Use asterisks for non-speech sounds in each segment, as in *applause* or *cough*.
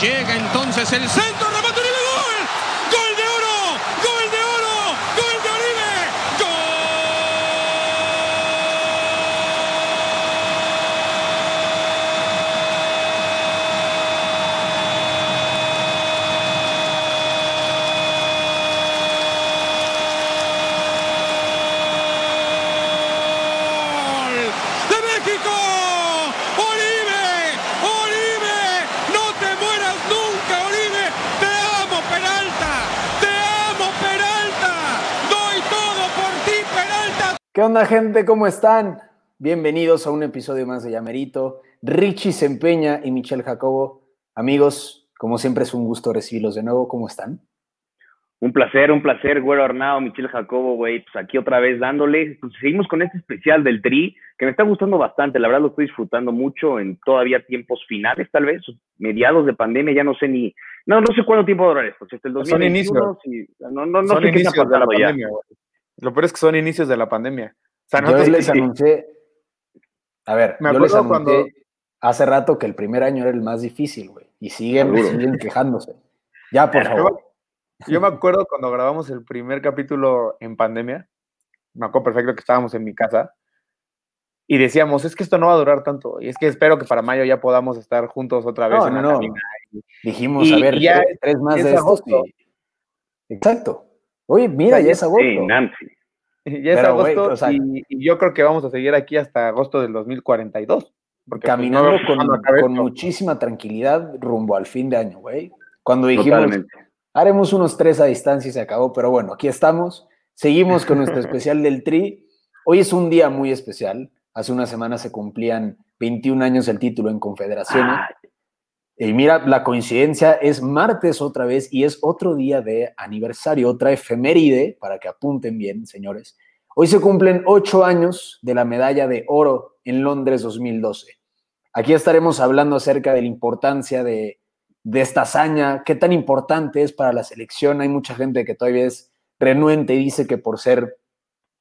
Llega entonces el centro, remate y gol. Gol de oro, gol de oro, gol de Oribe. ¡Gol de México! ¡Oribe! ¡Oribe! ¡No te mueras nunca, Oribe! ¡Te amo, Peralta! ¡Te amo, Peralta! ¡Doy todo por ti, Peralta! ¿Qué onda, gente? ¿Cómo están? Bienvenidos a un episodio más de Llamerito. Richie Sempeña y Michelle Jacobo. Amigos, como siempre es un gusto recibirlos de nuevo. ¿Cómo están? Un placer, un placer, Güero Arnao, Michelle Jacobo, güey, pues aquí otra vez dándole, pues seguimos con este especial del Tri, que me está gustando bastante, la verdad lo estoy disfrutando mucho en todavía tiempos finales, tal vez, mediados de pandemia, ya no sé ni, no, no sé cuánto tiempo va a durar esto, hasta el Son 2021, inicios. si- no, no, no son sé qué está inicios pasando ya. pandemia. Lo peor es que son inicios de la pandemia. O sea, Yo les anuncié. A ver, Me yo les acuerdo anuncié cuando- hace rato que el primer año era el más difícil, güey. Y siguen, siguen quejándose. Ya, por Pero- favor. Yo me acuerdo cuando grabamos el primer capítulo en pandemia, me acuerdo perfecto que estábamos en mi casa y decíamos, es que esto no va a durar tanto y es que espero que para mayo ya podamos estar juntos otra vez No, en no, la no. Dijimos, Y- a ver, ya tres, tres más de estos. y- Exacto. Oye, mira, ya es agosto. Sí, Nancy. Ya es Pero, agosto o sea- y, y yo creo que vamos a seguir aquí hasta agosto del 2042. Porque pues, Caminando no veo con, con muchísima tranquilidad rumbo al fin de año, güey. Cuando dijimos, Totalmente. haremos unos tres a distancia y se acabó, pero bueno, aquí estamos. Seguimos con nuestro *laughs* especial del Tri. Hoy es un día muy especial. Hace una semana se cumplían 21 años del título en Confederaciones. Ah, Y mira, la coincidencia es martes otra vez y es otro día de aniversario, otra efeméride, para que apunten bien, señores. Hoy se cumplen ocho años de la medalla de oro en Londres 2012. Aquí estaremos hablando acerca de la importancia de, esta hazaña, qué tan importante es para la selección. Hay mucha gente que todavía es renuente y dice que por ser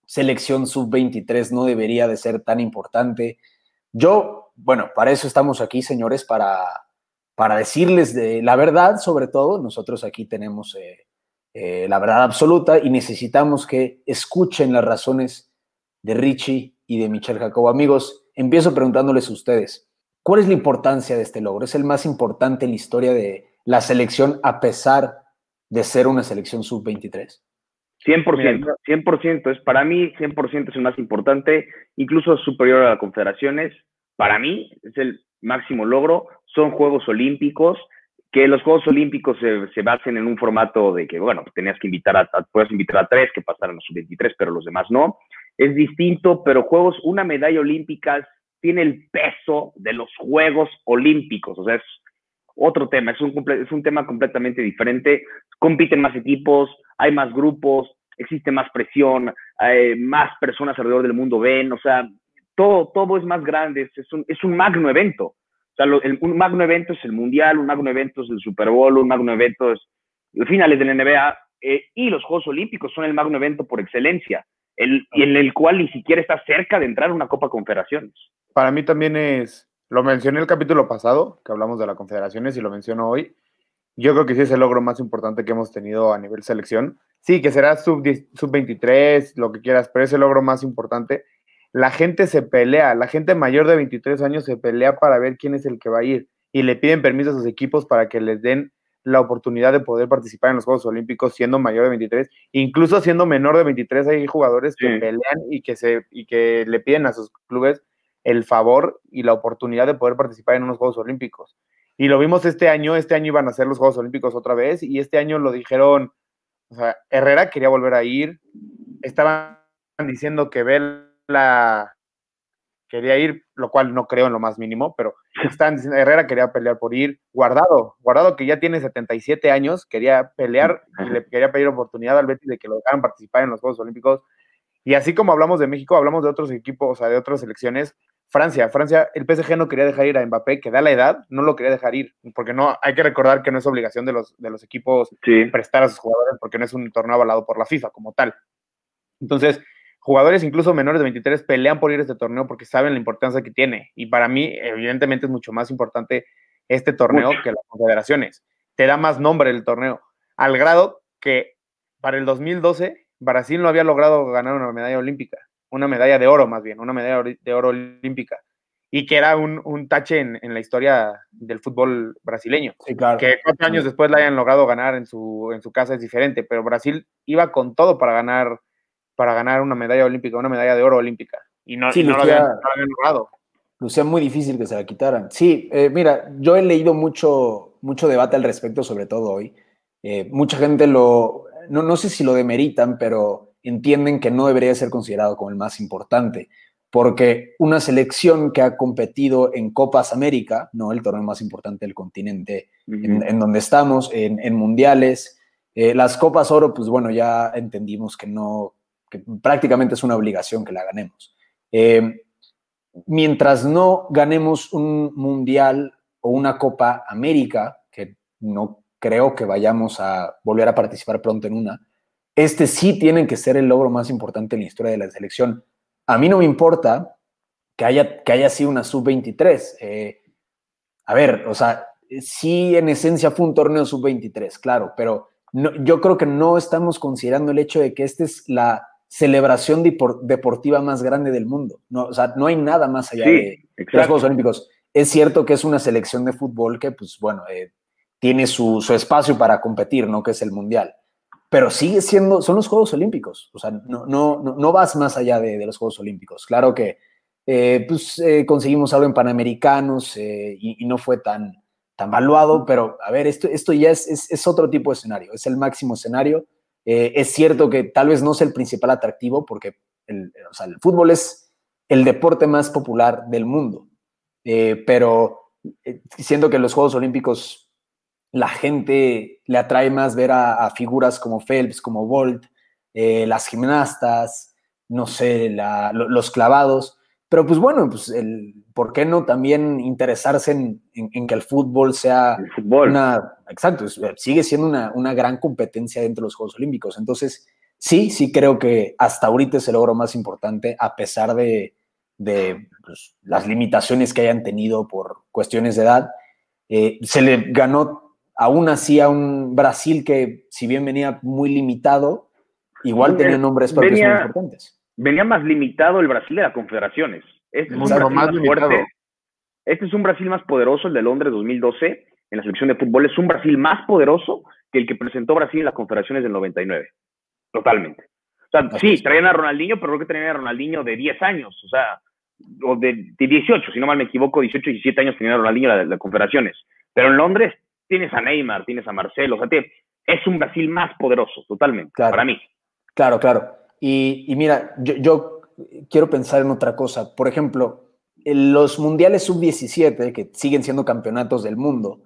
selección sub-23 no debería de ser tan importante. Yo, bueno, para eso estamos aquí, señores, para, para decirles de la verdad, sobre todo. Nosotros aquí tenemos eh, eh, la verdad absoluta y necesitamos que escuchen las razones de Richie y de Michelle Jacobo. Amigos, empiezo preguntándoles a ustedes, ¿cuál es la importancia de este logro? ¿Es el más importante en la historia de la selección a pesar de ser una selección sub-23? 100%, Mira, 100%, es para mí 100% es el más importante, incluso superior a las confederaciones. Para mí es el máximo logro, son Juegos Olímpicos, que los Juegos Olímpicos se, se basen en un formato de que, bueno, tenías que invitar a, puedes invitar a tres que pasaran a sub-23, pero los demás no. Es distinto, pero Juegos, una medalla olímpica tiene el peso de los Juegos Olímpicos, o sea, es otro tema, es un, es un tema completamente diferente, compiten más equipos, hay más grupos, existe más presión, hay más personas alrededor del mundo ven, o sea, todo, todo es más grande, es, un, es un magno evento. O sea, un magno evento es el Mundial, un magno evento es el Super Bowl, un magno evento es los finales de la NBA eh, y los Juegos Olímpicos son el magno evento por excelencia, el, y en el cual ni siquiera está cerca de entrar una Copa Confederaciones. Para mí también es, lo mencioné el capítulo pasado, que hablamos de las confederaciones y lo menciono hoy. Yo creo que sí es el logro más importante que hemos tenido a nivel selección. Sí, que será sub, 10 sub 23, lo que quieras, pero es el logro más importante. La gente se pelea, la gente mayor de 23 años se pelea para ver quién es el que va a ir y le piden permiso a sus equipos para que les den la oportunidad de poder participar en los Juegos Olímpicos siendo mayor de 23, incluso siendo menor de 23 hay jugadores que Sí. pelean y que se y que le piden a sus clubes el favor y la oportunidad de poder participar en unos Juegos Olímpicos. Y lo vimos este año, este año iban a ser los Juegos Olímpicos otra vez y este año lo dijeron, o sea, Herrera quería volver a ir, estaban diciendo que Vela quería ir, lo cual no creo en lo más mínimo, pero estaban diciendo, Herrera quería pelear por ir, Guardado, Guardado que ya tiene 77 años, quería pelear y le quería pedir oportunidad al Betis de que lo dejaran participar en los Juegos Olímpicos. Y así como hablamos de México, hablamos de otros equipos, o sea, de otras selecciones. Francia, Francia, el PSG no quería dejar ir a Mbappé, que da la edad, no lo quería dejar ir, porque no, hay que recordar que no es obligación de los, de los equipos Sí. prestar a sus jugadores porque no es un torneo avalado por la FIFA como tal. Entonces, jugadores incluso menores de 23 pelean por ir a este torneo porque saben la importancia que tiene. Y para mí, evidentemente, es mucho más importante este torneo que las confederaciones. Te da más nombre el torneo, al grado que para el 2012 Brasil no había logrado ganar una medalla olímpica, una medalla de oro más bien, una medalla de oro olímpica, y que era un, tache en, la historia del fútbol brasileño. Que cuatro años después la hayan logrado ganar en su, en su casa es diferente, pero Brasil iba con todo para ganar, para ganar una medalla olímpica, una medalla de oro olímpica, y no, lo, habían, logrado. Lucía, muy difícil que se la quitaran. Sí, eh, mira, yo he leído mucho, mucho debate al respecto, sobre todo hoy. Eh, mucha gente lo, no, no sé si lo demeritan, pero entienden que no debería ser considerado como el más importante, porque una selección que ha competido en Copas América, no el torneo más importante del continente en, donde estamos, en, mundiales, eh, las Copas Oro, pues bueno, ya entendimos que no, prácticamente es una obligación que la ganemos. Eh, mientras no ganemos un mundial o una Copa América, que no creo que vayamos a volver a participar pronto en una. Este sí tiene que ser el logro más importante en la historia de la selección. A mí no me importa que haya, que haya sido una sub-23. Eh, a ver, o sea, sí en esencia fue un torneo sub-23, claro, pero yo creo que no estamos considerando el hecho de que esta es la celebración deportiva más grande del mundo. No, o sea, no hay nada más allá de, los Juegos Olímpicos. Es cierto que es una selección de fútbol que, pues bueno, eh, tiene su, espacio para competir, ¿no? Que es el Mundial. Pero sigue siendo, son los Juegos Olímpicos, o sea, no, no, no, vas más allá de, los Juegos Olímpicos. Claro que eh, pues, eh, conseguimos algo en Panamericanos eh, y, no fue tan, tan valuado, pero a ver, esto, esto ya es, es, otro tipo de escenario, es el máximo escenario. Es cierto que tal vez no es el principal atractivo, porque el, fútbol es el deporte más popular del mundo, pero siento que los Juegos Olímpicos la gente le atrae más ver a, figuras como Phelps, como Bolt, eh, las gimnastas, no sé, los clavados. Pero pues bueno, pues el, ¿por qué no también interesarse en, que el fútbol sea una... Exacto, sigue siendo una, gran competencia dentro de los Juegos Olímpicos. Entonces, sí, sí creo que hasta ahorita es el logro más importante, a pesar de, pues, las limitaciones que hayan tenido por cuestiones de edad. Eh, se le ganó aún así a un Brasil que, si bien venía muy limitado, igual tenía nombres propios muy importantes. Venía más limitado el Brasil de las Confederaciones. Este es un Brasil más, fuerte. Este es un Brasil más poderoso, el de Londres 2012, en la selección de fútbol. Es un Brasil más poderoso que el que presentó Brasil en las Confederaciones del 99. Totalmente. O sea, sí, traían a Ronaldinho, pero creo que traían a Ronaldinho de 10 años, o sea, o de, 18, si no mal me equivoco, 18, 17 años tenía Ronaldinho en las Confederaciones. Pero en Londres tienes a Neymar, tienes a Marcelo, o sea, es un Brasil más poderoso, totalmente, para mí. Claro, claro. Y, mira, yo, quiero pensar en otra cosa. Por ejemplo, en los mundiales sub-17, que siguen siendo campeonatos del mundo,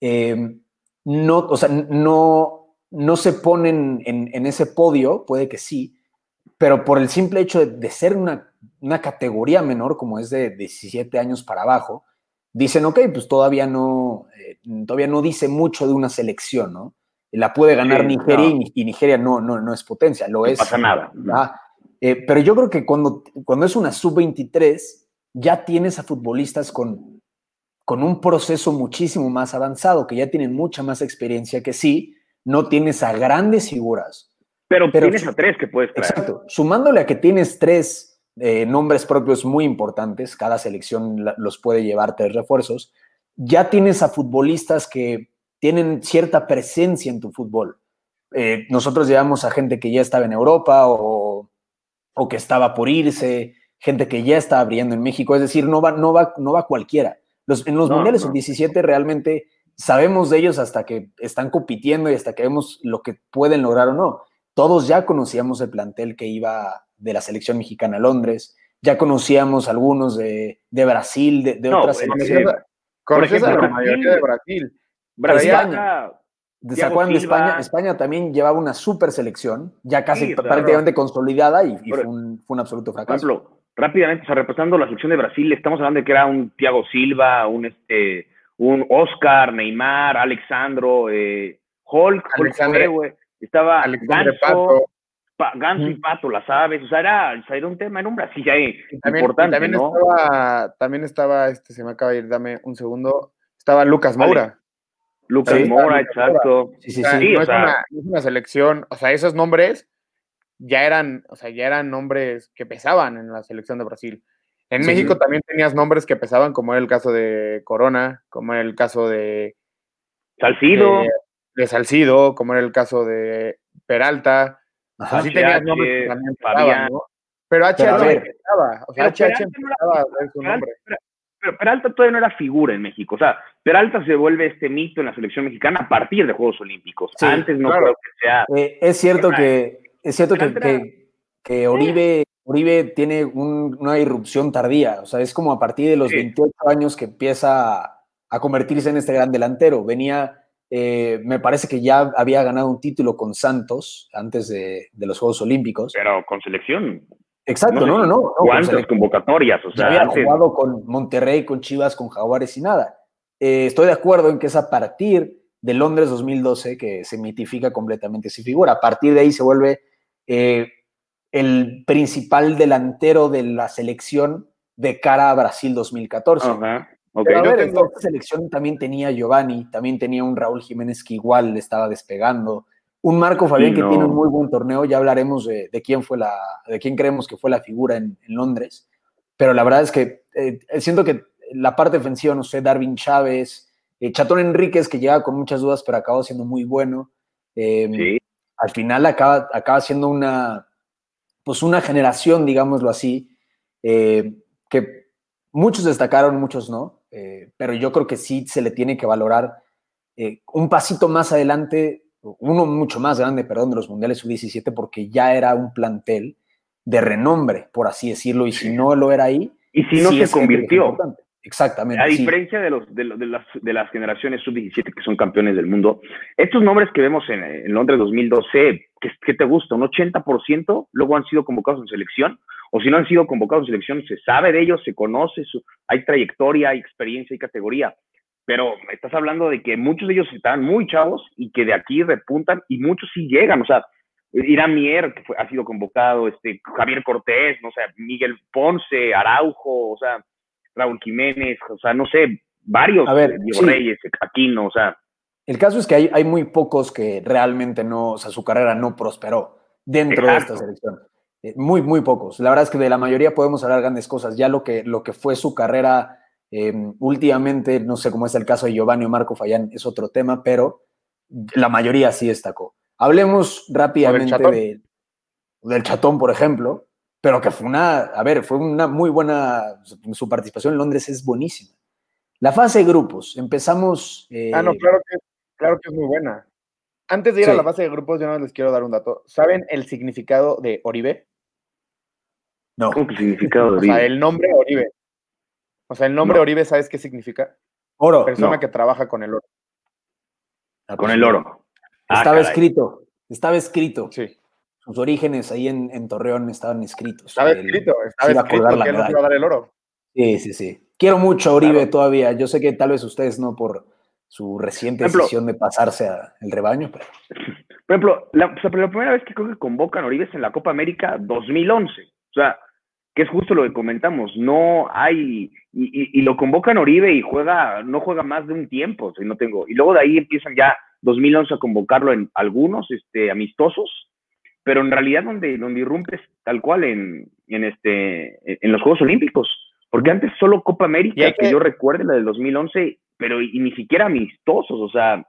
em, no, o sea, no, no se ponen en, ese podio, puede que sí, pero por el simple hecho de, ser una, una, categoría menor, como es de 17 años para abajo, dicen, ok, pues todavía no, eh, todavía no dice mucho de una selección, ¿no? La puede ganar Nigeria y, Nigeria no, no, no es potencia, lo es. No pasa nada. Eh, pero yo creo que cuando, cuando es una sub-23, ya tienes a futbolistas con, con un proceso muchísimo más avanzado, que ya tienen mucha más experiencia que sí, no tienes a grandes figuras. Pero, tienes a tres que puedes traer. Exacto. Sumándole a que tienes tres eh, nombres propios muy importantes, cada selección los puede llevar tres refuerzos, ya tienes a futbolistas que tienen cierta presencia en tu fútbol. Eh, nosotros llevamos a gente que ya estaba en Europa o, que estaba por irse, gente que ya está abriendo en México, es decir, no va, no va, no va cualquiera. Los, en los mundiales no. 17 realmente sabemos de ellos hasta que están compitiendo y hasta que vemos lo que pueden lograr o no. Todos ya conocíamos el plantel que iba de la selección mexicana a Londres, ya conocíamos algunos de, Brasil, de, otras selecciones. Por ejemplo, la mayoría de Brasil. España. ¿Se acuerdan de España? España también llevaba una super selección, ya casi prácticamente consolidada y, fue, un, absoluto fracaso. Por ejemplo, rápidamente, o sea, repasando la selección de Brasil, estamos hablando de que era un Thiago Silva, un este un Oscar, Neymar, Alexandro, eh, Hulk, Hulk estaba Ganso, Ganso y Pato, las aves, o sea, era, un tema en un Brasil ahí importante, también ¿no? Estaba, también estaba, este, se me acaba de ir, dame un segundo, Estaba Lucas Vale. Lucas Sí. Mora, exacto. Sí, sí, sí. no, o es sea- una, no es una selección, o sea, esos nombres ya eran, o sea, ya eran nombres que pesaban en la selección de Brasil. En Sí, México sí. también tenías nombres que pesaban, como era el caso de Corona, como era el caso de, Salcido. de, de Salcido, como era el caso de Peralta. Ajá. Así tenías nombres que también pesaban, ¿no? Pero HH empezaba, o sea, HH empezaba a ver su nombre. Pero Peralta todavía no era figura en México. O sea, Peralta se vuelve este mito en la selección mexicana a partir de Juegos Olímpicos. Sí, Antes no claro. creo que sea. Eh, es cierto que es cierto que, que- que Oribe, Oribe tiene un- una irrupción tardía. O sea, es como a partir de los Sí. 28 años que empieza a, a convertirse en este gran delantero. Venía, eh, me parece que ya había ganado un título con Santos antes de, de los Juegos Olímpicos. Pero con selección. Exacto, no, no, no. no, ¿Cuántas convocatorias? O sea, había antes. jugado con Monterrey, con Chivas, con Jaguares y nada. Eh, estoy de acuerdo en que es a partir de Londres 2012 que se mitifica completamente su figura. A partir de ahí se vuelve eh, el principal delantero de la selección de cara a Brasil 2014. Ajá. Ok. Pero a ver, tengo- esta selección también tenía Giovanni, también tenía un Raúl Jiménez que igual le estaba despegando, un Marco Fabián Sí, que tiene un muy buen torneo, ya hablaremos de, de quién fue la, de quién creemos que fue la figura en, en Londres, pero la verdad es que eh, siento que la parte defensiva, no sé, Darwin Chávez, eh, Chatón Enríquez que llega con muchas dudas, pero acabó siendo muy bueno. eh, Sí. Al final acaba, acaba siendo una, pues una generación, digámoslo así, eh, que muchos destacaron, muchos no, pero yo creo que sí se le tiene que valorar un pasito más adelante, uno mucho más grande, perdón, de los Mundiales Sub-17, porque ya era un plantel de renombre, por así decirlo, y si no lo era ahí, Y si no sí se convirtió. Exactamente. A sí. diferencia de, los, de, las, de las generaciones sub-17 que son campeones del mundo, estos nombres que vemos en, en Londres 2012, ¿qué, qué te gusta? ¿Un 80% luego han sido convocados en selección? O si no han sido convocados en selección, se sabe de ellos, se conoce, su- hay trayectoria, hay experiencia, hay categoría. Pero estás hablando de que muchos de ellos estaban muy chavos y que de aquí repuntan y muchos sí llegan. O sea, Irán Mier, que fue- ha sido convocado, este, Javier Cortés, no sé, Miguel Ponce, Araujo, o sea, Raúl Jiménez, o sea, no sé, varios, A ver, eh, Diego sí. Reyes, Aquino, o sea, El caso es que hay, hay muy pocos que realmente no, o sea, su carrera no prosperó dentro de esta selección. Eh, muy, muy pocos. La verdad es que de la mayoría podemos hablar grandes cosas. Ya lo que, lo que fue su carrera eh, últimamente, no sé cómo es el caso de Giovanni o Marco Fallán, es otro tema, pero la mayoría sí destacó. Hablemos rápidamente Chatón. de, del Chatón, por ejemplo, pero que fue una, a ver, fue una muy buena, su participación en Londres es buenísima. La fase de grupos, empezamos... eh, Ah, no, claro que, claro que es muy buena. Antes de ir a la fase de grupos, yo no les quiero dar un dato. ¿Saben el significado de Oribe? no. ¿cómo que significado de O sea, vida? el nombre Oribe. O sea, el nombre No. Oribe, ¿sabes qué significa? Oro. Persona No. que trabaja con el oro. Con el oro. Ah, Estaba caray. escrito, estaba escrito. Sí. Sus orígenes ahí en, en Torreón estaban escritos. Estaba El- escrito, estaba iba escrito colgar la que él nos medalla. iba a dar el oro. Sí, sí, sí. Quiero mucho a Oribe Claro. todavía. Yo sé que tal vez ustedes no por su reciente ejemplo- decisión de pasarse al rebaño, pero Por ejemplo, la, o sea, pero la primera vez que creo que convocan a Oribe es en la Copa América 2011. O sea, que es justo lo que comentamos. No hay. Y, y- y lo convocan Oribe y juega, no juega más de un tiempo. Si no tengo. Y luego de ahí empiezan ya 2011 a convocarlo en algunos este, amistosos. Pero en realidad, donde, donde irrumpes tal cual en, en, este, en los Juegos Olímpicos. Porque antes solo Copa América, que que- yo recuerde, la del 2011, pero y, y ni siquiera amistosos. O sea,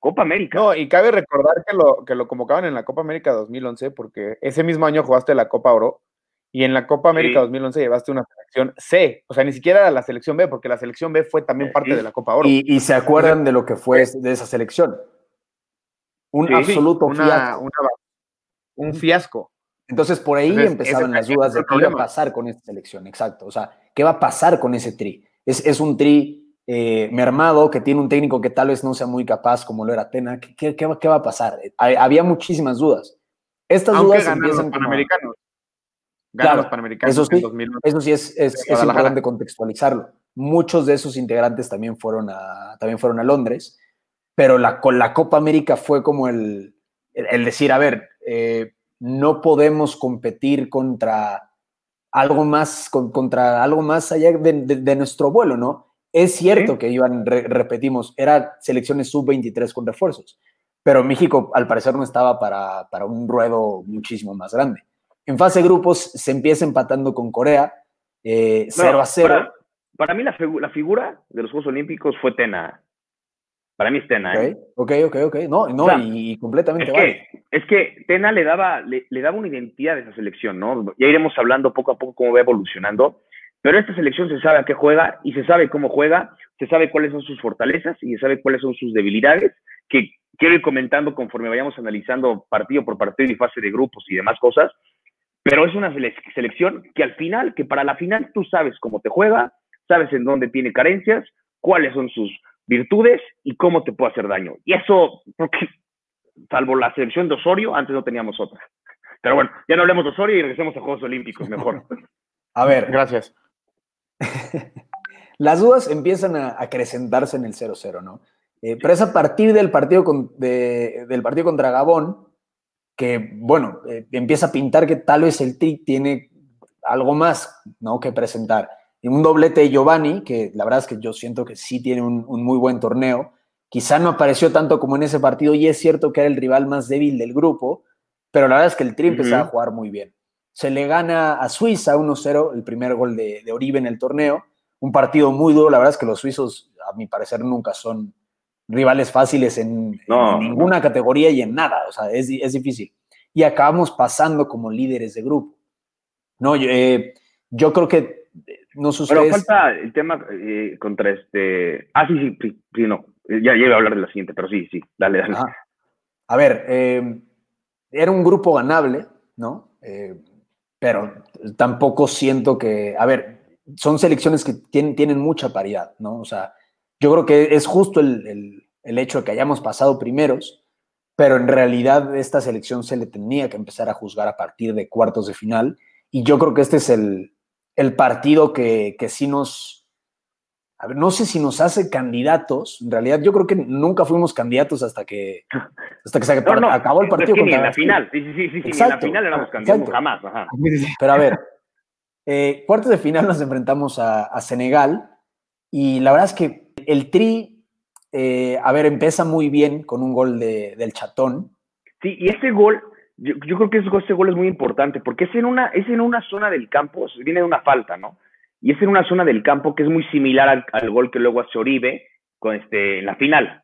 Copa América. No, y cabe recordar que lo, que lo convocaban en la Copa América 2011 porque ese mismo año jugaste la Copa Oro y en la Copa América Sí. 2011 llevaste una selección C, o sea, ni siquiera era la selección B porque la selección B fue también parte Sí. de la Copa Oro. y, y se acuerdan de lo que fue de esa selección. Un Sí, absoluto una, fiasco. una- un fiasco. Entonces por ahí Entonces, empezaban las dudas de qué iba a pasar con esta selección, exacto. O sea, ¿qué va a pasar con ese tri? Es, es un tri eh, mermado que tiene un técnico que tal vez no sea muy capaz como lo era Tena. ¿Qué, qué- qué va, qué va a pasar? Eh, hay- había muchísimas dudas. Estas Aunque dudas los empiezan como Claro, los panamericanos eso sí, en 2011. Eso sí es, es- importante contextualizarlo. Muchos de esos integrantes también fueron a, también fueron a Londres, pero la, con la Copa América fue como el, el- el decir, a ver, eh, no podemos competir contra algo más, con- contra algo más allá de, de- de nuestro vuelo, ¿no? Es cierto que iban, repetimos, era selecciones sub-23 con refuerzos, pero México al parecer no estaba para, para, un ruedo muchísimo más grande. En fase de grupos se empieza empatando con Corea, 0 eh, a 0. Para, mí la, la, figura de los Juegos Olímpicos fue Tena. Para mí es Tena. ¿eh? Ok, ok, ok. No, no y, completamente es que, es que Tena le daba, le, daba una identidad a esa selección, ¿no? Ya iremos hablando poco a poco cómo va evolucionando. Pero esta selección se sabe a qué juega y se sabe cómo juega, se sabe cuáles son sus fortalezas y se sabe cuáles son sus debilidades, que quiero ir comentando conforme vayamos analizando partido por partido y fase de grupos y demás cosas. Pero es una selección que al final, que para la final tú sabes cómo te juega, sabes en dónde tiene carencias, cuáles son sus virtudes y cómo te puede hacer daño. Y eso, porque salvo la selección de Osorio, antes no teníamos otra. Pero bueno, ya no hablemos de Osorio y regresemos a Juegos Olímpicos, mejor. *laughs* A ver. Gracias. *laughs* Las dudas empiezan a acrecentarse en el 0-0, ¿no? Eh, pero es a partir del partido, con, del partido contra Gabón que, bueno, eh, empieza a pintar que tal vez el Tri tiene algo más, ¿no? Que presentar. Y un doblete de Giovanni, que la verdad es que yo siento que sí tiene un, muy buen torneo. Quizá no apareció tanto como en ese partido y es cierto que era el rival más débil del grupo, pero la verdad es que el Tri empezaba a jugar muy bien. Se le gana a Suiza 1-0, el primer gol de, de Oribe en el torneo. Un partido muy duro, la verdad es que los suizos, a mi parecer, nunca son rivales fáciles en, ninguna categoría y en nada, o sea, es, es, difícil. Y acabamos pasando como líderes de grupo. No, yo, eh, yo creo que no sé Pero falta el tema eh, contra este... Ah, sí, sí, sí, no. Ya, ya, iba a hablar de la siguiente, pero sí, sí, dale, dale. A ver, eh, era un grupo ganable, ¿no? pero tampoco siento que... A ver, son selecciones que tienen, tienen mucha paridad, ¿no? O sea, yo creo que es justo el, hecho de que hayamos pasado primeros, pero en realidad esta selección se le tenía que empezar a juzgar a partir de cuartos de final. Y yo creo que este es el, partido que, que, sí nos... A ver, no sé si nos hace candidatos. En realidad, yo creo que nunca fuimos candidatos hasta que, hasta que se acabó el partido. ni en la final. Sí, sí, sí, sí, en la final éramos candidatos jamás. Pero a ver, eh, cuartos de final nos enfrentamos a, a Senegal y la verdad es que el Tri, eh, a ver, empieza muy bien con un gol de, del Chatón. Sí, y ese gol, yo, creo que ese, gol es muy importante porque es en, una, es en una zona del campo, viene de una falta, ¿no? Y es en una zona del campo que es muy similar al, gol que luego hace Oribe con este, en la final.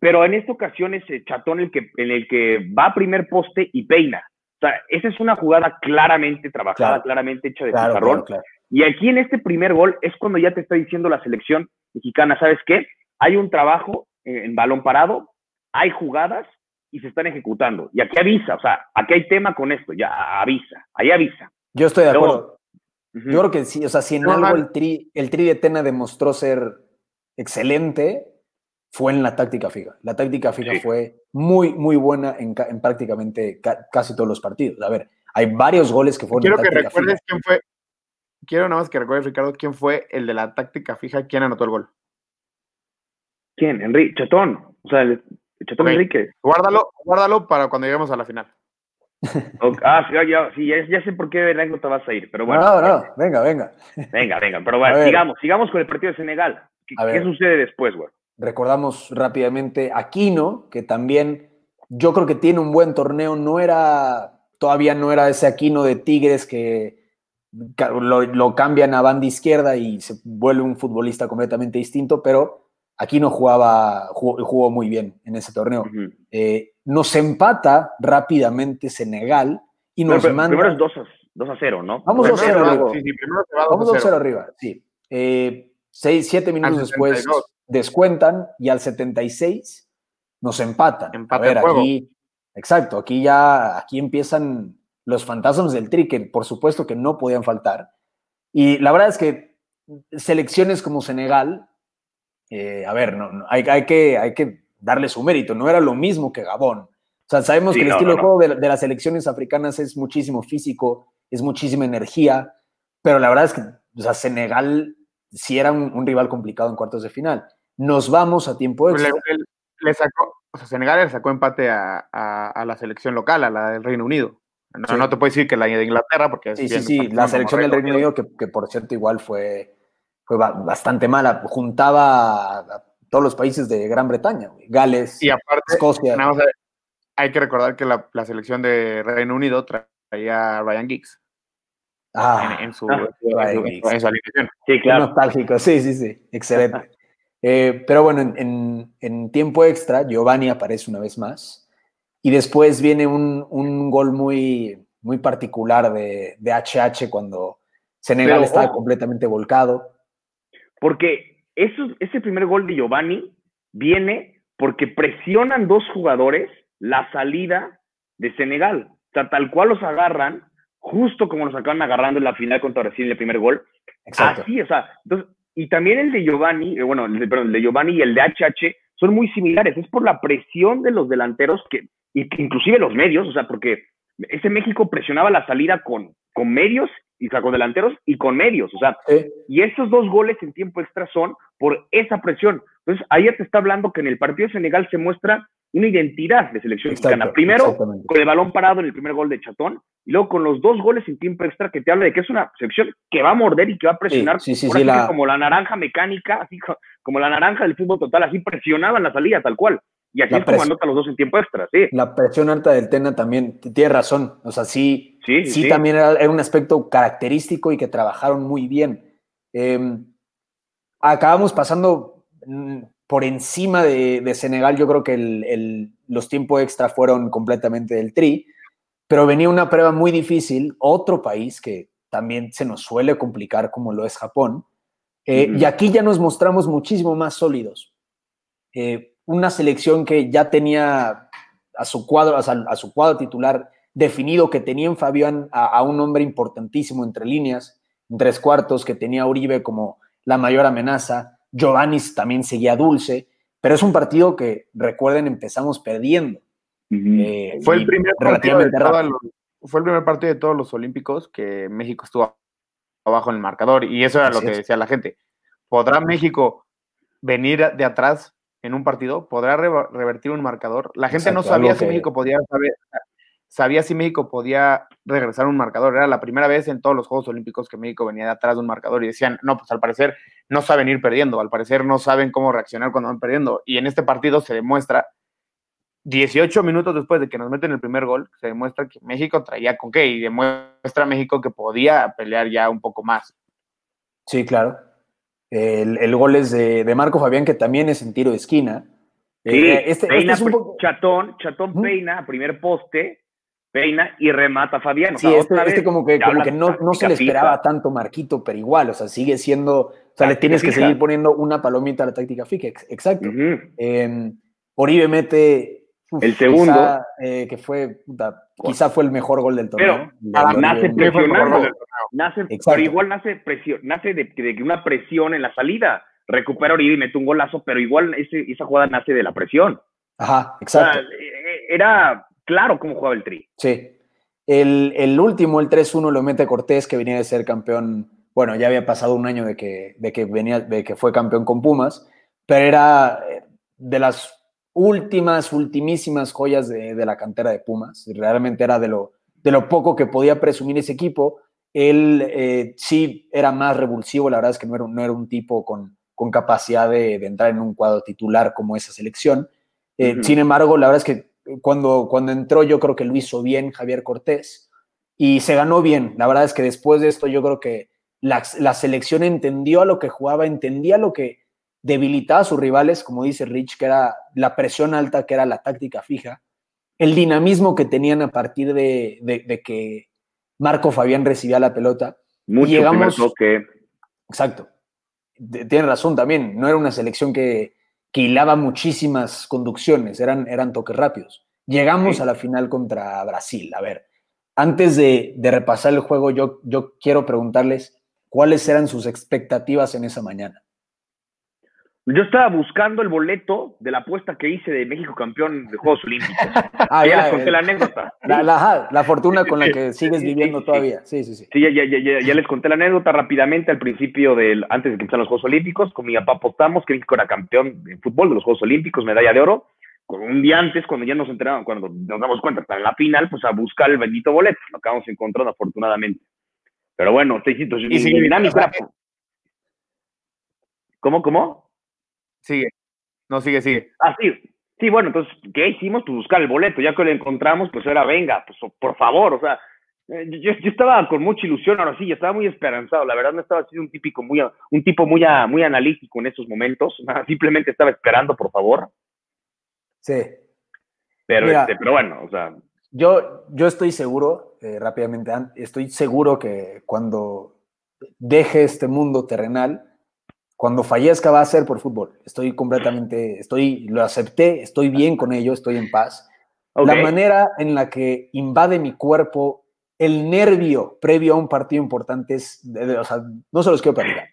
Pero en esta ocasión es el Chatón el que, en el que va a primer poste y peina. O sea, esa es una jugada claramente trabajada, claramente hecha de claro, y aquí en este primer gol es cuando ya te está diciendo la selección mexicana, ¿sabes qué? Hay un trabajo en balón parado, hay jugadas y se están ejecutando. Y aquí avisa, o sea, aquí hay tema con esto, ya avisa, ahí avisa. Yo estoy de acuerdo. Yo creo que sí, o sea, si en algo el tri, el tri de Tena demostró ser excelente, fue en la táctica fija. La táctica fija fue muy, muy buena en, prácticamente casi todos los partidos. A ver, hay varios goles que fueron Quiero que recuerdes quién fue, quiero nada más que recuerdes, Ricardo, quién fue el de la táctica fija, quién anotó el gol. ¿Quién? Enrique, Chetón. O sea, el Chetón Enrique. Guárdalo, guárdalo para cuando lleguemos a la final. *laughs* Ah, sí, ya, sí ya, sé por qué te vas a ir, pero bueno. No, no, venga, venga. Venga, venga, pero *laughs* bueno, sigamos, sigamos con el partido de Senegal. ¿Qué, sucede después, güey? Recordamos rápidamente Aquino, que también yo creo que tiene un buen torneo, no era, todavía no era ese Aquino de Tigres que lo, cambian a banda izquierda y se vuelve un futbolista completamente distinto, pero aquí no jugaba, jugó, muy bien en ese torneo. Eh, nos empata rápidamente Senegal y nos manda... Primero es 2 a, 2 a 0, ¿no? Vamos 2 a 0 arriba. Sí, sí, Vamos 2 a 0 arriba, sí. Eh, 6, 7 minutos después descuentan y al 76 nos empatan. Empata a ver, aquí, exacto, aquí ya, aquí empiezan los fantasmas del tri, que por supuesto que no podían faltar. Y la verdad es que selecciones como Senegal, eh, a ver, no, hay, hay, que, hay que darle su mérito, no era lo mismo que Gabón. O sea, sabemos que el estilo de juego de, las selecciones africanas es muchísimo físico, es muchísima energía, pero la verdad es que o sea, Senegal sí era un, rival complicado en cuartos de final. Nos vamos a tiempo extra. Le, sacó, o sea, Senegal le sacó empate a, a, la selección local, a la del Reino Unido. No, no te puedo decir que la de Inglaterra, porque Sí, sí, sí, la selección del Reino Unido, que, por cierto igual fue, fue bastante mala. Juntaba a todos los países de Gran Bretaña, Gales, y aparte, Escocia. hay que recordar que la, selección de Reino Unido traía a Ryan Giggs. Ah, en, su, alineación. Sí, claro. nostálgico, sí, sí, sí, excelente. *laughs* Eh, pero bueno, en, tiempo extra, Giovanni aparece una vez más. Y después viene un, gol muy, muy particular de, de HH cuando Senegal estaba completamente volcado. Porque eso, ese primer gol de Giovanni viene porque presionan dos jugadores la salida de Senegal. O sea, tal cual los agarran, justo como los acaban agarrando en la final contra Brasil en el primer gol. Exacto. Así, o sea, entonces, y también el de Giovanni, eh, bueno, el de, perdón, el de Giovanni y el de HH son muy similares. Es por la presión de los delanteros que, y que inclusive los medios, o sea, porque ese México presionaba la salida con, con medios y sacó delanteros y con medios, o sea, y esos dos goles en tiempo extra son por esa presión. Entonces, ayer te está hablando que en el partido de Senegal se muestra una identidad de selección mexicana. Primero, con el balón parado en el primer gol de Chatón, y luego con los dos goles en tiempo extra que te habla de que es una selección que va a morder y que va a presionar como la naranja mecánica, así *laughs* como la naranja del fútbol total, así presionaban la salida tal cual. Y así es como anota los dos en tiempo extra, sí. La presión alta del Tena también, tiene razón. O sea, sí, sí, también era, un aspecto característico y que trabajaron muy bien. Em, acabamos pasando mm, por encima de, Senegal, yo creo que los tiempos extra fueron completamente del tri, pero venía una prueba muy difícil, otro país que también se nos suele complicar como lo es Japón, eh, y aquí ya nos mostramos muchísimo más sólidos. Eh, una selección que ya tenía a su cuadro, a, su cuadro titular definido, que tenía en Fabián a, un hombre importantísimo entre líneas, en tres cuartos, que tenía a Uribe como la mayor amenaza, Giovanni también seguía dulce, pero es un partido que, recuerden, empezamos perdiendo. Eh, fue, el primer fue el primer partido de todos los Olímpicos que México estuvo abajo en el marcador, y eso era lo que decía la gente. ¿Podrá México venir de atrás en un partido, podrá revertir un marcador. La gente no sabía si México podía sabía si México podía regresar un marcador. Era la primera vez en todos los Juegos Olímpicos que México venía de atrás de un marcador y decían, no, pues al parecer no saben ir perdiendo, al parecer no saben cómo reaccionar cuando van perdiendo. Y en este partido se demuestra, 18 minutos después de que nos meten el primer gol, se demuestra que México traía con qué y demuestra a México que podía pelear ya un poco más. Sí, claro. El, gol es de, Marco Fabián, que también es en tiro de esquina. Sí, eh, este, este es un poco... Chatón, Chatón peina, primer poste, peina y remata Fabián. sí, este, este, como que, como que no, no se le esperaba tanto Marquito, pero igual, o sea, sigue siendo, o sea, le tienes que seguir poniendo una palomita a la táctica fija, exacto. Em, Oribe mete el segundo, eh, que fue, quizá fue el mejor gol del torneo. Pero nace presionando, nace, pero igual nace, presión, nace de, una presión en la salida. Recupera Oribe y mete un golazo, pero igual ese, esa jugada nace de la presión. Ajá, exacto. Eh, era claro cómo jugaba el Tri. Sí. El, el último, el 3-1, lo mete Cortés, que venía de ser campeón. Bueno, ya había pasado un año de que, de que, venía, de que fue campeón con Pumas, pero era eh, de las últimas, ultimísimas joyas de, la cantera de Pumas. Realmente era de lo, de lo poco que podía presumir ese equipo. Él eh, sí era más revulsivo, la verdad es que no era, no era un tipo con, con capacidad de, entrar en un cuadro titular como esa selección. Eh, sin embargo, la verdad es que cuando, cuando entró yo creo que lo hizo bien Javier Cortés y se ganó bien. La verdad es que después de esto yo creo que la, la selección entendió a lo que jugaba, entendía lo que, debilitaba a sus rivales, como dice Rich, que era la presión alta, que era la táctica fija, el dinamismo que tenían a partir de, que Marco Fabián recibía la pelota. Mucho llegamos, que... Exacto. Tiene razón también, no era una selección que, que hilaba muchísimas conducciones, eran, eran toques rápidos. Llegamos a la final contra Brasil. A ver, antes de, repasar el juego, yo, yo quiero preguntarles cuáles eran sus expectativas en esa mañana. Yo estaba buscando el boleto de la apuesta que hice de México campeón de Juegos Olímpicos. *laughs* ah, ya, les conté la anécdota. La, fortuna con la que sigues viviendo todavía. Sí, sí, sí. Sí, ya, ya, ya, ya, les conté la anécdota rápidamente al principio, del, antes de que empezaran los Juegos Olímpicos. Con mi papá apostamos que México era campeón de fútbol de los Juegos Olímpicos, medalla de oro. Con un día antes, cuando ya nos enteraron, cuando nos damos cuenta, está en la final, pues a buscar el bendito boleto. Lo acabamos encontrando afortunadamente. Pero bueno, te y si dinámica. ¿Cómo, cómo? Sigue. No, sigue, sigue. Ah, sí. Sí, bueno, entonces, ¿qué hicimos? Pues buscar el boleto. Ya que lo encontramos, pues era, venga, pues por favor, o sea, eh, yo, yo estaba con mucha ilusión, ahora sí, yo estaba muy esperanzado. La verdad, no estaba siendo un típico muy, un tipo muy, muy analítico en esos momentos. *laughs* Simplemente estaba esperando, por favor. Sí. Pero, este, pero bueno, o sea. Yo, yo estoy seguro, eh, rápidamente, estoy seguro que cuando deje este mundo terrenal, cuando fallezca va a ser por fútbol. Estoy completamente, estoy, lo acepté, estoy bien con ello, estoy en paz. La manera en la que invade mi cuerpo el nervio previo a un partido importante es, o sea, no se los quiero perder.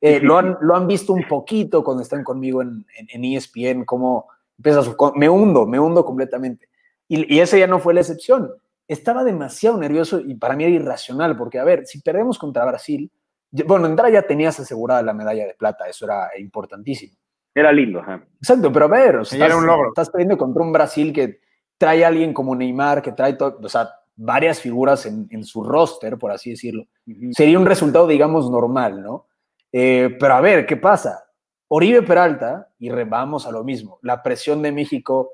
Eh, *laughs* lo, han, lo han visto un poquito cuando están conmigo en, en, ESPN, cómo empieza su, me hundo, me hundo completamente. Y, y ese ya no fue la excepción. Estaba demasiado nervioso y para mí era irracional, porque a ver, si perdemos contra Brasil, bueno, en entrada ya tenías asegurada la medalla de plata, eso era importantísimo. Era lindo, ajá. Exacto, pero a ver, estás, era un logro. estás perdiendo contra un Brasil que trae a alguien como Neymar, que trae todo, o sea, varias figuras en, en su roster, por así decirlo. Sería un resultado, digamos, normal, ¿no? Eh, pero a ver, ¿qué pasa? Oribe Peralta, y vamos a lo mismo, la presión de México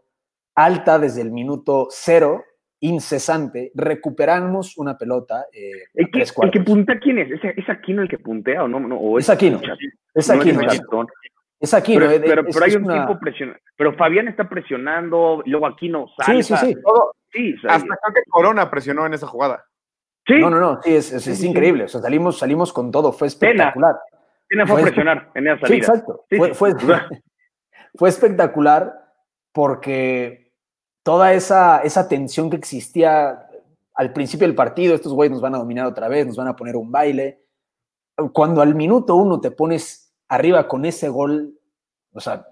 alta desde el minuto cero, incesante, recuperamos una pelota. Eh, ¿El, que, ¿El, que, puntea quién es? ¿Es, Aquino el que puntea o no? no o es, Aquino. Es Aquino. es, Aquino. Pero, pero, pero hay un tiempo presionando. Pero Fabián está presionando, luego Aquino sale. Sí, sí, sí. Todo, sí hasta que Corona presionó en esa jugada. Sí. No, no, no, sí, es, es, increíble. O sea, salimos, salimos con todo, fue espectacular. Pena, fue a presionar en esa salida. Sí, exacto. Fue, fue, *laughs* fue espectacular porque toda esa, esa tensión que existía al principio del partido, estos güeyes nos van a dominar otra vez, nos van a poner un baile. Cuando al minuto uno te pones arriba con ese gol, o sea,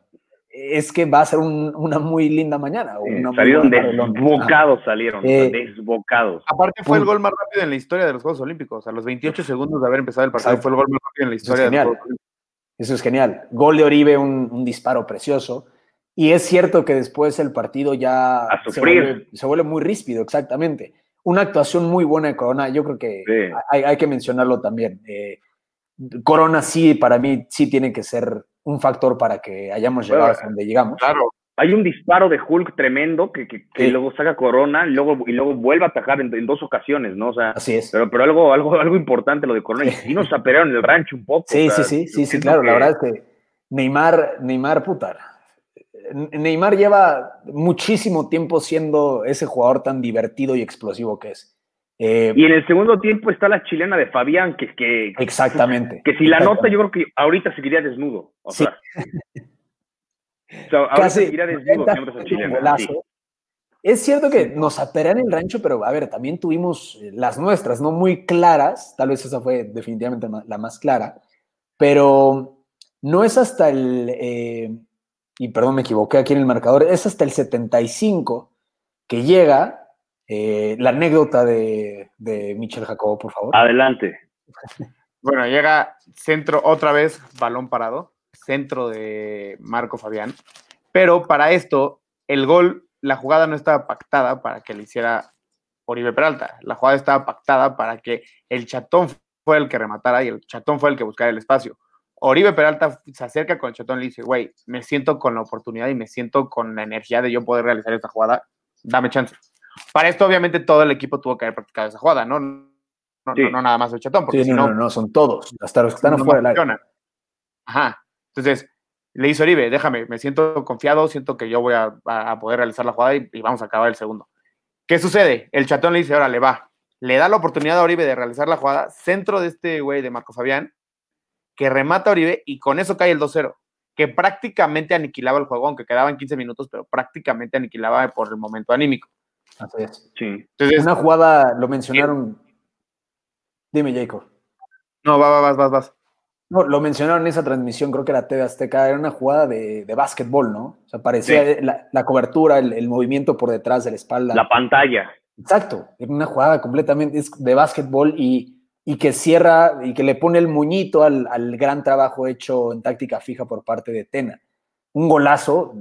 es que va a ser una muy linda mañana. salieron desbocados, salieron, eh, desbocados. Aparte fue el gol más rápido en la historia de los Juegos Olímpicos. A los 28 segundos de haber empezado el partido fue el gol más rápido en la historia de los Juegos Olímpicos. Eso es genial. Gol de Oribe, un, un disparo precioso. Y es cierto que después el partido ya se vuelve, muy ríspido, exactamente. Una actuación muy buena de Corona, yo creo que hay, que mencionarlo también. Eh, Corona sí, para mí, sí tiene que ser un factor para que hayamos llegado a donde llegamos. Claro, hay un disparo de Hulk tremendo que, luego saca Corona y luego, y luego vuelve a atacar en, dos ocasiones, ¿no? O sea, Así es. Pero, pero algo, algo, algo importante lo de Corona. Y sí nos *laughs* aperaron en el rancho un poco. Sí, sí, sí, sí, sí, claro. La verdad es que Neymar, Neymar, putar Neymar lleva muchísimo tiempo siendo ese jugador tan divertido y explosivo que es. Eh, y en el segundo tiempo está la chilena de Fabián, que, que exactamente. Que si la nota, yo creo que ahorita seguiría desnudo. O sea, *laughs* Casi, seguiría desnudo Es cierto que nos aperan el rancho, pero a ver, también tuvimos eh, las nuestras, no muy claras, tal vez esa fue definitivamente la más clara, pero no es hasta el, eh, y perdón, me equivoqué aquí en el marcador, es hasta el 75 que llega eh, la anécdota de, de Michel Jacobo, por favor. Adelante. *laughs* Bueno, llega centro otra vez, balón parado, centro de Marco Fabián, pero para esto, el gol, la jugada no estaba pactada para que le hiciera Oribe Peralta, la jugada estaba pactada para que el chatón fue el que rematara y el chatón fue el que buscara el espacio. Oribe Peralta se acerca con el Chatón y le dice, güey, me siento con la oportunidad y me siento con la energía de yo poder realizar esta jugada, dame chance. Para esto, obviamente, todo el equipo tuvo que haber practicado esa jugada, ¿no? No, no, nada más el Chatón, porque si no, no, no, son todos, hasta los que están afuera del área. Ajá. Entonces, le dice Oribe, déjame, me siento confiado, siento que yo voy a, poder realizar la jugada y, vamos a acabar el segundo. ¿Qué sucede? El Chatón le dice, ahora le va. Le da la oportunidad a Oribe de realizar la jugada, centro de este güey de Marco Fabián, que remata a Oribe y con eso cae el 2-0, que prácticamente aniquilaba el juego, aunque quedaban 15 minutos, pero prácticamente aniquilaba por el momento anímico. Así es. Sí. Entonces, Una jugada, lo mencionaron. Dime, Jacob. No, va, va, vas, vas, vas. No, lo mencionaron en esa transmisión, creo que era TV Azteca, era una jugada de, de básquetbol, ¿no? O sea, parecía la, cobertura, el, el, movimiento por detrás de la espalda. La pantalla. Exacto, era una jugada completamente de básquetbol y y que cierra y que le pone el muñito al, gran trabajo hecho en táctica fija por parte de Tena. Un golazo,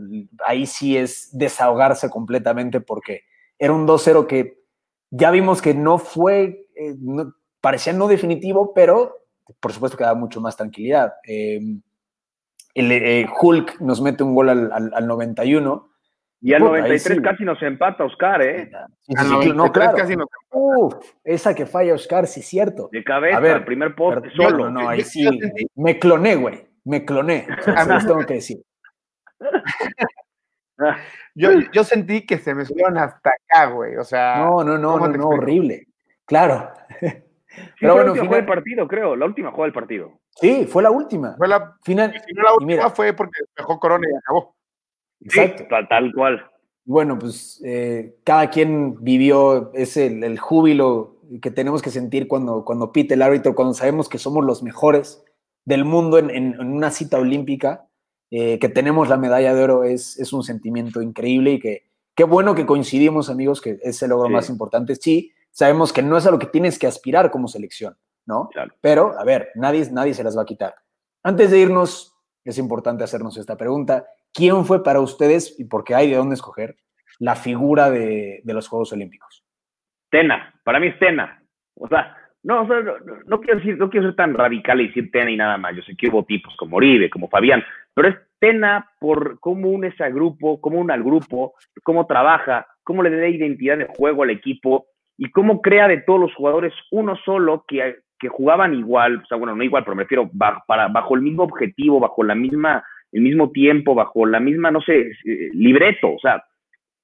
ahí sí es desahogarse completamente porque era un 2-0 que ya vimos que no fue, eh, parecía no definitivo, pero por supuesto que daba mucho más tranquilidad. Em, el, eh, Hulk nos mete un gol al, al, al 91. Y al Puta, ahí 93 sí. casi nos empata Oscar, ¿eh? Sí, sí, Al sí, 93 no, claro. casi nos- Uf, esa que falla Oscar, sí, cierto. De cabeza, A ver, al primer poste Pero- solo. No, no, ahí sí. Me cloné, güey. Me cloné. Los tengo que decir. *laughs* Yo, yo sentí que se me subieron hasta acá, güey. O sea, No, no, no, ¿cómo no, horrible. Claro. Sí, Pero fue bueno, la última jugada final- del partido, creo. La última jugada del partido. Sí, fue la última. fue la, Final. si no la y última mira, fue porque dejó Corona y acabó. Exacto. Sí, tal, cual. Bueno, pues eh, cada quien vivió ese el, el júbilo que tenemos que sentir cuando, cuando pite el árbitro, cuando sabemos que somos los mejores del mundo en, en- en una cita olímpica, eh, que tenemos la medalla de oro, es, es un sentimiento increíble y que qué bueno que coincidimos, amigos, que es el logro Sí. más importante. Sí, sabemos que no es a lo que tienes que aspirar como selección, ¿no? Claro. Pero, a ver, nadie, nadie se las va a quitar. Antes de irnos, es importante hacernos esta pregunta. ¿Quién fue para ustedes, y porque hay de dónde escoger, la figura de, los Juegos Olímpicos? Tena, para mí es Tena. O sea, no, o sea, no, quiero decir, no quiero ser tan radical y decir Tena y nada más. Yo sé que hubo tipos como Oribe, como Fabián, pero es Tena por cómo une ese grupo, cómo une al grupo, cómo trabaja, cómo le da identidad de juego al equipo y cómo crea de todos los jugadores uno solo que, jugaban igual, o sea, bueno, no igual, pero me refiero bajo el mismo objetivo, bajo la misma, el mismo tiempo, bajo la misma, no sé, eh, libreto, o sea,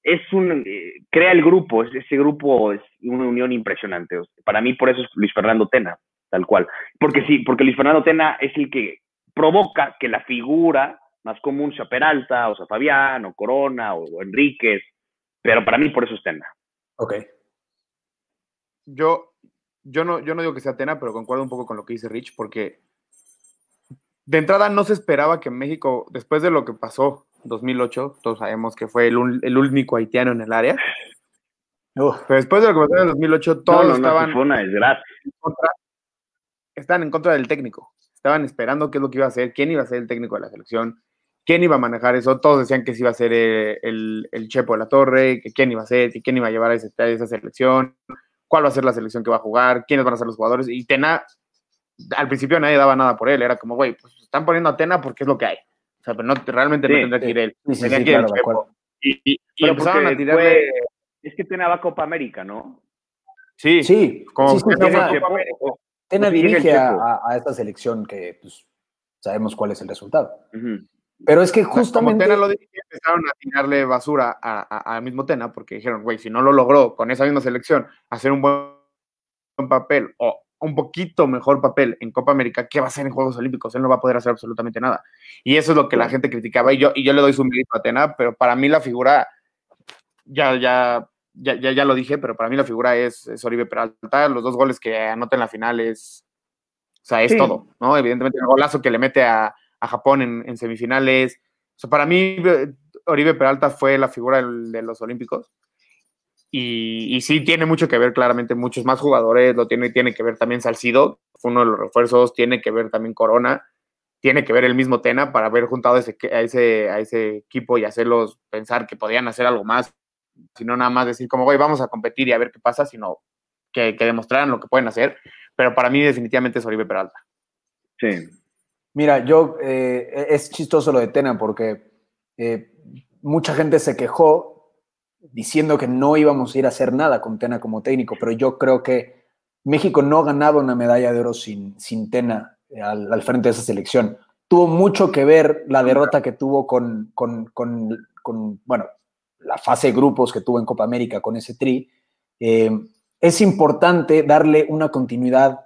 es un, eh, crea el grupo, es, ese grupo es una unión impresionante. Para mí, por eso es Luis Fernando Tena, tal cual. Porque sí, porque Luis Fernando Tena es el que provoca que la figura más común sea Peralta, o sea Fabián, o Corona, o, o Enríquez, pero para mí por eso es Tena. Ok. Yo, yo, no, yo no digo que sea Atena, pero concuerdo un poco con lo que dice Rich, porque de entrada no se esperaba que México, después de lo que pasó en 2008, todos sabemos que fue el, un- el único haitiano en el área, Uf, pero después de lo que pasó en 2008, todos no, no, no, estaban fue una desgracia. en contra, estaban en contra del técnico. Estaban esperando qué es lo que iba a hacer, quién iba a ser el técnico de la selección, quién iba a manejar eso. Todos decían que sí iba a ser eh, el, el Chepo de la Torre, que quién iba a ser, que quién iba a llevar a, ese- a esa selección, cuál va a ser la selección que va a jugar, quiénes van a ser los jugadores. Y Tena, al principio nadie daba nada por él. Era como, güey, pues están poniendo a Tena porque es lo que hay. O sea, pero no, realmente no Sí, tendría que ir él. Sí, Tenía que ir claro. Y, y- y Pero empezaron a tirarle. fue- Es que Tena va a Copa América, ¿no? Sí, Sí, como sí, sí, que Tena, no el dirige a, esta selección que pues, sabemos cuál es el resultado. Pero es que Como justamente... Tena lo dije, empezaron a tirarle basura al mismo Tena porque dijeron, güey, si no lo logró con esa misma selección hacer un buen, buen papel o un poquito mejor papel en Copa América, ¿qué va a hacer en Juegos Olímpicos? Él no va a poder hacer absolutamente nada. Y eso es lo que la gente criticaba y yo, y yo le doy su mérito a Tena, pero para mí la figura, ya, ya, ya, ya, ya lo dije, pero para mí la figura es, es Oribe Peralta. Los dos goles que anota en la final es, o sea, es Sí. todo, ¿no? Evidentemente el golazo que le mete a, a Japón en, en semifinales. O sea, para mí, eh, Oribe Peralta fue la figura de los Olímpicos. Y, sí, tiene mucho que ver, claramente, muchos más jugadores. Lo tiene, tiene que ver también Salcido, fue uno de los refuerzos. Tiene que ver también Corona. Tiene que ver el mismo Tena para haber juntado ese, a, ese, a ese equipo y hacerlos pensar que podían hacer algo más. Sino nada más decir, como, güey, vamos a competir y a ver qué pasa, sino que, que demostraran lo que pueden hacer. Pero para mí, definitivamente, es Oribe Peralta. Sí. Mira, yo eh, es chistoso lo de Tena porque eh, mucha gente se quejó diciendo que no íbamos a ir a hacer nada con Tena como técnico, pero yo creo que México no ganaba una medalla de oro sin, sin Tena eh, al, al frente de esa selección. Tuvo mucho que ver la derrota que tuvo con, con, con, con, bueno, la fase de grupos que tuvo en Copa América con ese tri. Eh, es importante darle una continuidad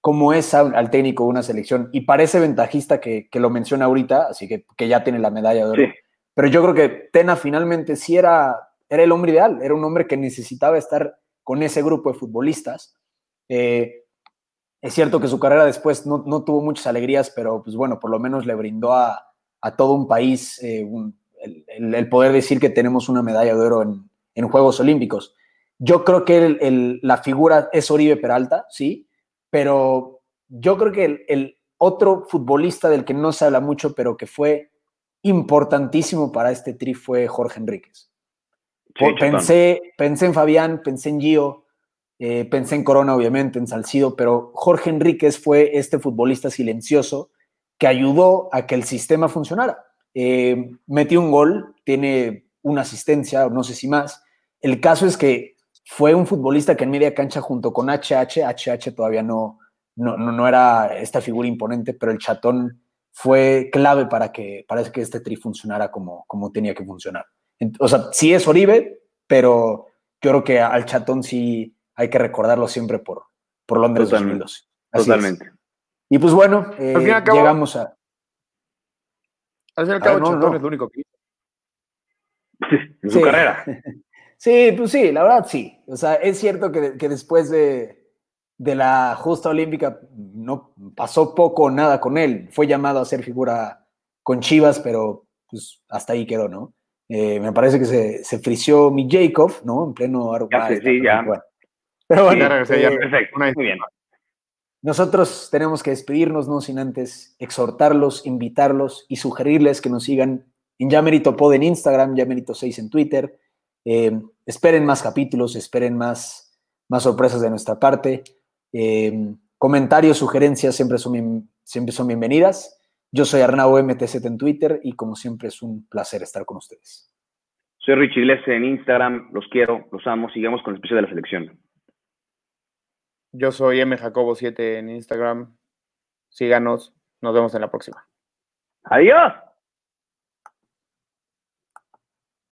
como es al, al técnico de una selección. Y parece ventajista que, que lo menciona ahorita, así que, que, ya tiene la medalla de oro. Sí. Pero yo creo que Tena finalmente sí era, era el hombre ideal, era un hombre que necesitaba estar con ese grupo de futbolistas. Eh, es cierto que su carrera después no, no, tuvo muchas alegrías, pero pues bueno, por lo menos le brindó a, a todo un país eh, el, el, el, poder decir que tenemos una medalla de oro en, en Juegos Olímpicos. Yo creo que el, la figura es Oribe Peralta, sí, pero yo creo que el, el, otro futbolista del que no se habla mucho, pero que fue importantísimo para este tri fue Jorge Enríquez. Sí, pensé, pensé en Fabián, pensé en Gio, eh, pensé en Corona, obviamente, en Salcido, pero Jorge Enríquez fue este futbolista silencioso que ayudó a que el sistema funcionara. Eh, metió un gol, tiene una asistencia, no sé si más. El caso es que fue un futbolista que en media cancha junto con HH, HH todavía no, no, no, era esta figura imponente, pero el chatón fue clave para que, para que este tri funcionara como, como tenía que funcionar. O sea, sí es Oribe, pero yo creo que al chatón sí hay que recordarlo siempre por, por Londres Totalmente. 2012. Totalmente. Y pues bueno, eh, Al fin y al cabo- llegamos a... Al fin y al Ah, cabo, no, Chatón no. es lo único que hizo. en su Sí. carrera. *laughs* Sí, pues sí, la verdad sí. O sea, es cierto que, que después de, de la justa olímpica no pasó poco o nada con él. Fue llamado a ser figura con Chivas, pero pues hasta ahí quedó, ¿no? Eh, me parece que se, se frició mi Jacob, ¿no? En pleno aro- Ya Ah, sí, pero ya. bueno. Pero bueno, Ya regresé, ya eh, Perfecto. Una Muy bien. nosotros tenemos que despedirnos, no sin antes exhortarlos, invitarlos y sugerirles que nos sigan en Yamerito Pod en Instagram, Yamerito 6 en Twitter. Eh, esperen más capítulos, esperen más, más sorpresas de nuestra parte. Eh, comentarios, sugerencias siempre son, bien- siempre son bienvenidas. Yo soy Arnau MTZ en Twitter y como siempre es un placer estar con ustedes. Soy Richie Iglesias en Instagram. Los quiero, los amo. Sigamos con el especial de la selección. Yo soy mjacobo7 en Instagram. Síganos. Nos vemos en la próxima. Adiós.